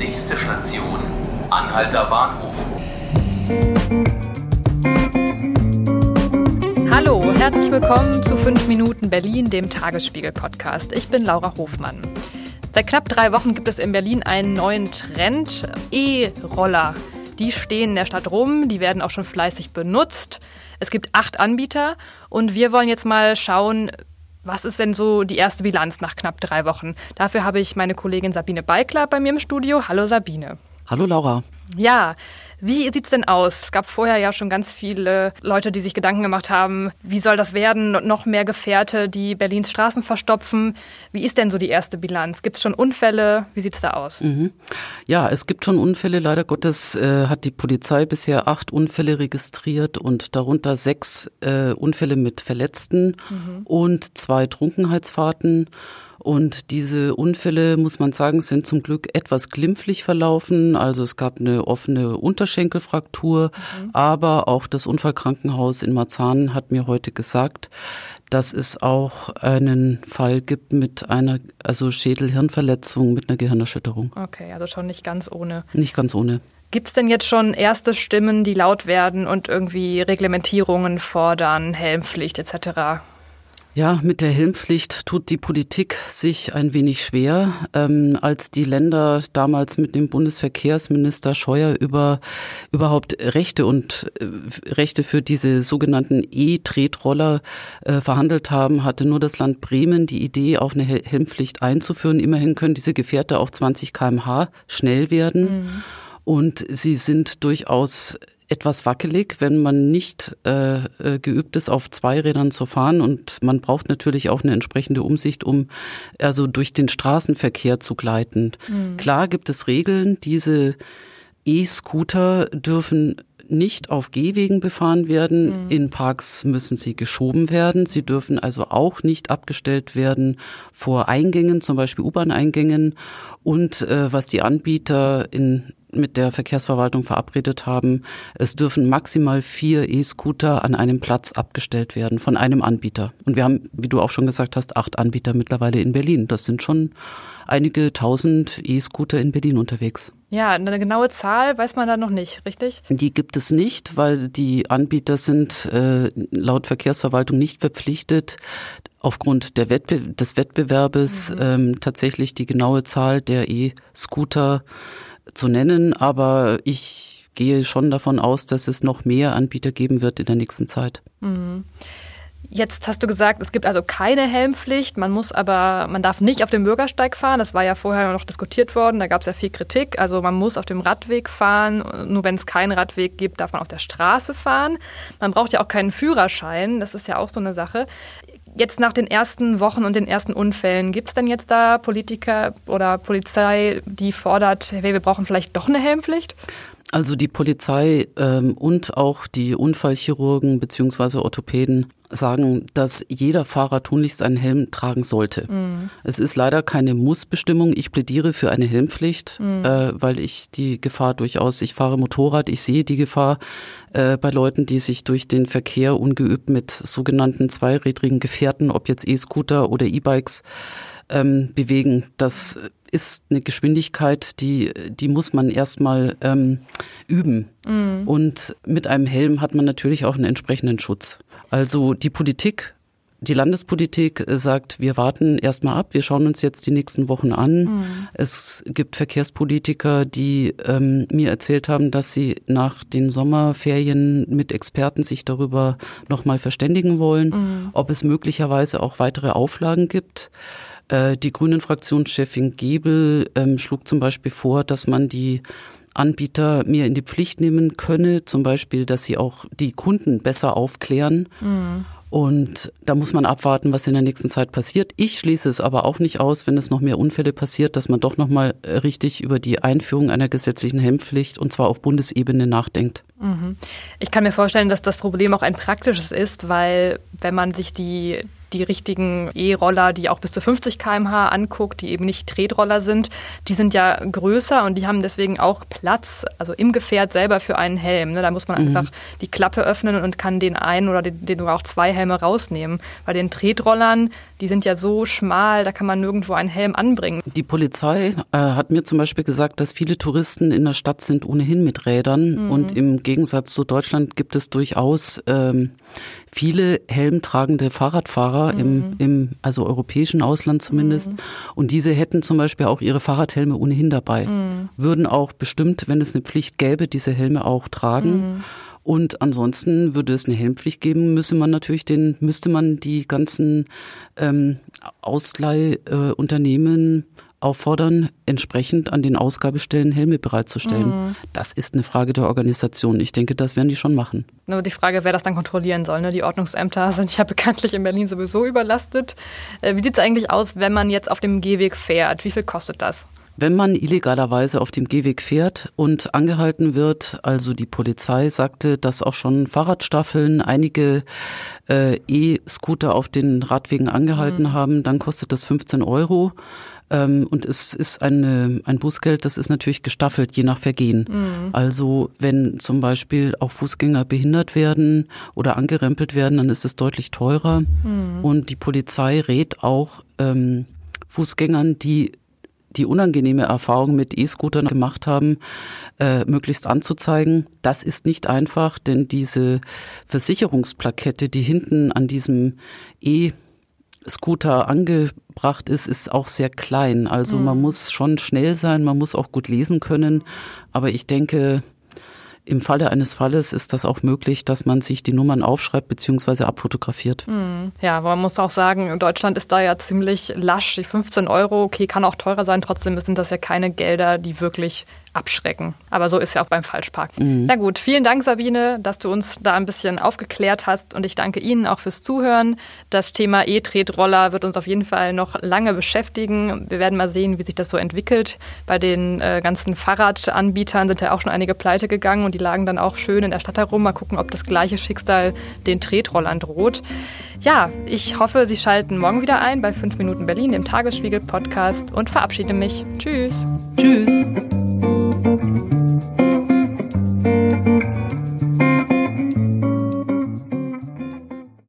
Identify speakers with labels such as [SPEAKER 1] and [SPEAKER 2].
[SPEAKER 1] Nächste Station, Anhalter Bahnhof.
[SPEAKER 2] Hallo, herzlich willkommen zu 5 Minuten Berlin, dem Tagesspiegel-Podcast. Ich bin Laura Hofmann. Seit knapp drei Wochen gibt es in Berlin einen neuen Trend: E-Roller. Die stehen in der Stadt rum, die werden auch schon fleißig benutzt. Es gibt acht Anbieter und wir wollen jetzt mal schauen, was ist denn so die erste Bilanz nach knapp drei Wochen? Dafür habe ich meine Kollegin Sabine Beikler bei mir im Studio. Hallo Sabine.
[SPEAKER 3] Hallo Laura.
[SPEAKER 2] Ja, wie sieht es denn aus? Es gab vorher ja schon ganz viele Leute, die sich Gedanken gemacht haben, wie soll das werden? Noch mehr Gefährte, die Berlins Straßen verstopfen. Wie ist denn so die erste Bilanz? Gibt es schon Unfälle? Wie sieht es da aus? Mhm.
[SPEAKER 3] Ja, es gibt schon Unfälle. Leider Gottes äh, hat die Polizei bisher acht Unfälle registriert und darunter sechs äh, Unfälle mit Verletzten mhm. und zwei Trunkenheitsfahrten. Und diese Unfälle, muss man sagen, sind zum Glück etwas glimpflich verlaufen. Also es gab eine offene Unterschenkelfraktur, mhm. aber auch das Unfallkrankenhaus in Marzahn hat mir heute gesagt, dass es auch einen Fall gibt mit einer, also Schädel-Hirnverletzung mit einer Gehirnerschütterung.
[SPEAKER 2] Okay, also schon nicht ganz ohne.
[SPEAKER 3] Nicht ganz ohne.
[SPEAKER 2] Gibt es denn jetzt schon erste Stimmen, die laut werden und irgendwie Reglementierungen fordern, Helmpflicht etc.?
[SPEAKER 3] Ja, mit der Helmpflicht tut die Politik sich ein wenig schwer. Ähm, als die Länder damals mit dem Bundesverkehrsminister Scheuer über überhaupt Rechte und äh, Rechte für diese sogenannten E-Tretroller äh, verhandelt haben, hatte nur das Land Bremen die Idee, auch eine Helmpflicht einzuführen. Immerhin können diese Gefährte auch 20 kmh schnell werden. Mhm. Und sie sind durchaus etwas wackelig, wenn man nicht äh, äh, geübt ist, auf zwei Rädern zu fahren. Und man braucht natürlich auch eine entsprechende Umsicht, um also durch den Straßenverkehr zu gleiten. Mhm. Klar gibt es Regeln. Diese E-Scooter dürfen nicht auf Gehwegen befahren werden. Mhm. In Parks müssen sie geschoben werden. Sie dürfen also auch nicht abgestellt werden vor Eingängen, zum Beispiel U-Bahn-Eingängen. Und äh, was die Anbieter in mit der Verkehrsverwaltung verabredet haben, es dürfen maximal vier E-Scooter an einem Platz abgestellt werden von einem Anbieter. Und wir haben, wie du auch schon gesagt hast, acht Anbieter mittlerweile in Berlin. Das sind schon einige tausend E-Scooter in Berlin unterwegs.
[SPEAKER 2] Ja, eine genaue Zahl weiß man da noch nicht, richtig?
[SPEAKER 3] Die gibt es nicht, weil die Anbieter sind äh, laut Verkehrsverwaltung nicht verpflichtet, aufgrund Wettbe des Wettbewerbes mhm. ähm, tatsächlich die genaue Zahl der E-Scooter zu nennen, aber ich gehe schon davon aus, dass es noch mehr Anbieter geben wird in der nächsten Zeit.
[SPEAKER 2] Mhm. Jetzt hast du gesagt, es gibt also keine Helmpflicht, man muss aber, man darf nicht auf dem Bürgersteig fahren. Das war ja vorher noch diskutiert worden, da gab es ja viel Kritik. Also man muss auf dem Radweg fahren, nur wenn es keinen Radweg gibt, darf man auf der Straße fahren. Man braucht ja auch keinen Führerschein, das ist ja auch so eine Sache. Jetzt nach den ersten Wochen und den ersten Unfällen, gibt es denn jetzt da Politiker oder Polizei, die fordert, hey, wir brauchen vielleicht doch eine Helmpflicht?
[SPEAKER 3] Also die Polizei ähm, und auch die Unfallchirurgen beziehungsweise Orthopäden sagen, dass jeder Fahrer tunlichst einen Helm tragen sollte. Mhm. Es ist leider keine Mussbestimmung. Ich plädiere für eine Helmpflicht, mhm. äh, weil ich die Gefahr durchaus, ich fahre Motorrad, ich sehe die Gefahr äh, bei Leuten, die sich durch den Verkehr ungeübt mit sogenannten zweirädrigen Gefährten, ob jetzt E-Scooter oder E-Bikes, ähm, bewegen. Das ist eine Geschwindigkeit, die, die muss man erstmal ähm, üben. Mhm. Und mit einem Helm hat man natürlich auch einen entsprechenden Schutz. Also die Politik die Landespolitik sagt, wir warten erstmal ab, wir schauen uns jetzt die nächsten Wochen an. Mhm. Es gibt Verkehrspolitiker, die ähm, mir erzählt haben, dass sie nach den Sommerferien mit Experten sich darüber nochmal verständigen wollen, mhm. ob es möglicherweise auch weitere Auflagen gibt. Äh, die Grünen-Fraktionschefin Gebel ähm, schlug zum Beispiel vor, dass man die Anbieter mehr in die Pflicht nehmen könne, zum Beispiel, dass sie auch die Kunden besser aufklären. Mhm. Und da muss man abwarten, was in der nächsten Zeit passiert. Ich schließe es aber auch nicht aus, wenn es noch mehr Unfälle passiert, dass man doch noch mal äh, richtig über die Einführung einer gesetzlichen Helmpflicht und zwar auf Bundesebene nachdenkt.
[SPEAKER 2] Mhm. Ich kann mir vorstellen, dass das Problem auch ein praktisches ist, weil wenn man sich die die richtigen E-Roller, die auch bis zu 50 km/h anguckt, die eben nicht Tretroller sind, die sind ja größer und die haben deswegen auch Platz, also im Gefährt selber für einen Helm. Ne? Da muss man mhm. einfach die Klappe öffnen und kann den einen oder den, den auch zwei Helme rausnehmen. Bei den Tretrollern, die sind ja so schmal, da kann man nirgendwo einen Helm anbringen.
[SPEAKER 3] Die Polizei äh, hat mir zum Beispiel gesagt, dass viele Touristen in der Stadt sind ohnehin mit Rädern mhm. und im Gegensatz zu Deutschland gibt es durchaus ähm, viele helmtragende Fahrradfahrer mhm. im, im, also europäischen Ausland zumindest. Mhm. Und diese hätten zum Beispiel auch ihre Fahrradhelme ohnehin dabei. Mhm. Würden auch bestimmt, wenn es eine Pflicht gäbe, diese Helme auch tragen. Mhm. Und ansonsten würde es eine Helmpflicht geben, müsste man natürlich den, müsste man die ganzen ähm, Ausleihunternehmen äh, auffordern, entsprechend an den Ausgabestellen Helme bereitzustellen. Mhm. Das ist eine Frage der Organisation. Ich denke, das werden die schon machen.
[SPEAKER 2] Nur die Frage, wer das dann kontrollieren soll. Ne? Die Ordnungsämter sind ja bekanntlich in Berlin sowieso überlastet. Äh, wie sieht es eigentlich aus, wenn man jetzt auf dem Gehweg fährt? Wie viel kostet das?
[SPEAKER 3] Wenn man illegalerweise auf dem Gehweg fährt und angehalten wird, also die Polizei sagte, dass auch schon Fahrradstaffeln einige äh, E-Scooter auf den Radwegen angehalten mhm. haben, dann kostet das 15 Euro. Ähm, und es ist eine, ein Bußgeld, das ist natürlich gestaffelt, je nach Vergehen. Mhm. Also wenn zum Beispiel auch Fußgänger behindert werden oder angerempelt werden, dann ist es deutlich teurer. Mhm. Und die Polizei rät auch ähm, Fußgängern, die die unangenehme Erfahrung mit E-Scootern gemacht haben, äh, möglichst anzuzeigen. Das ist nicht einfach, denn diese Versicherungsplakette, die hinten an diesem E Scooter angebracht ist, ist auch sehr klein. Also mhm. man muss schon schnell sein, man muss auch gut lesen können. Aber ich denke, im Falle eines Falles ist das auch möglich, dass man sich die Nummern aufschreibt bzw. abfotografiert.
[SPEAKER 2] Mhm. Ja, aber man muss auch sagen, Deutschland ist da ja ziemlich lasch. Die 15 Euro, okay, kann auch teurer sein. Trotzdem sind das ja keine Gelder, die wirklich abschrecken. Aber so ist ja auch beim Falschparken. Mhm. Na gut, vielen Dank, Sabine, dass du uns da ein bisschen aufgeklärt hast und ich danke Ihnen auch fürs Zuhören. Das Thema E-Tretroller wird uns auf jeden Fall noch lange beschäftigen. Wir werden mal sehen, wie sich das so entwickelt. Bei den äh, ganzen Fahrradanbietern sind ja auch schon einige pleite gegangen und die lagen dann auch schön in der Stadt herum. Mal gucken, ob das gleiche Schicksal den Tretrollern droht. Ja, ich hoffe, Sie schalten morgen wieder ein bei 5 Minuten Berlin, dem Tagesspiegel-Podcast und verabschiede mich. Tschüss.
[SPEAKER 3] Tschüss.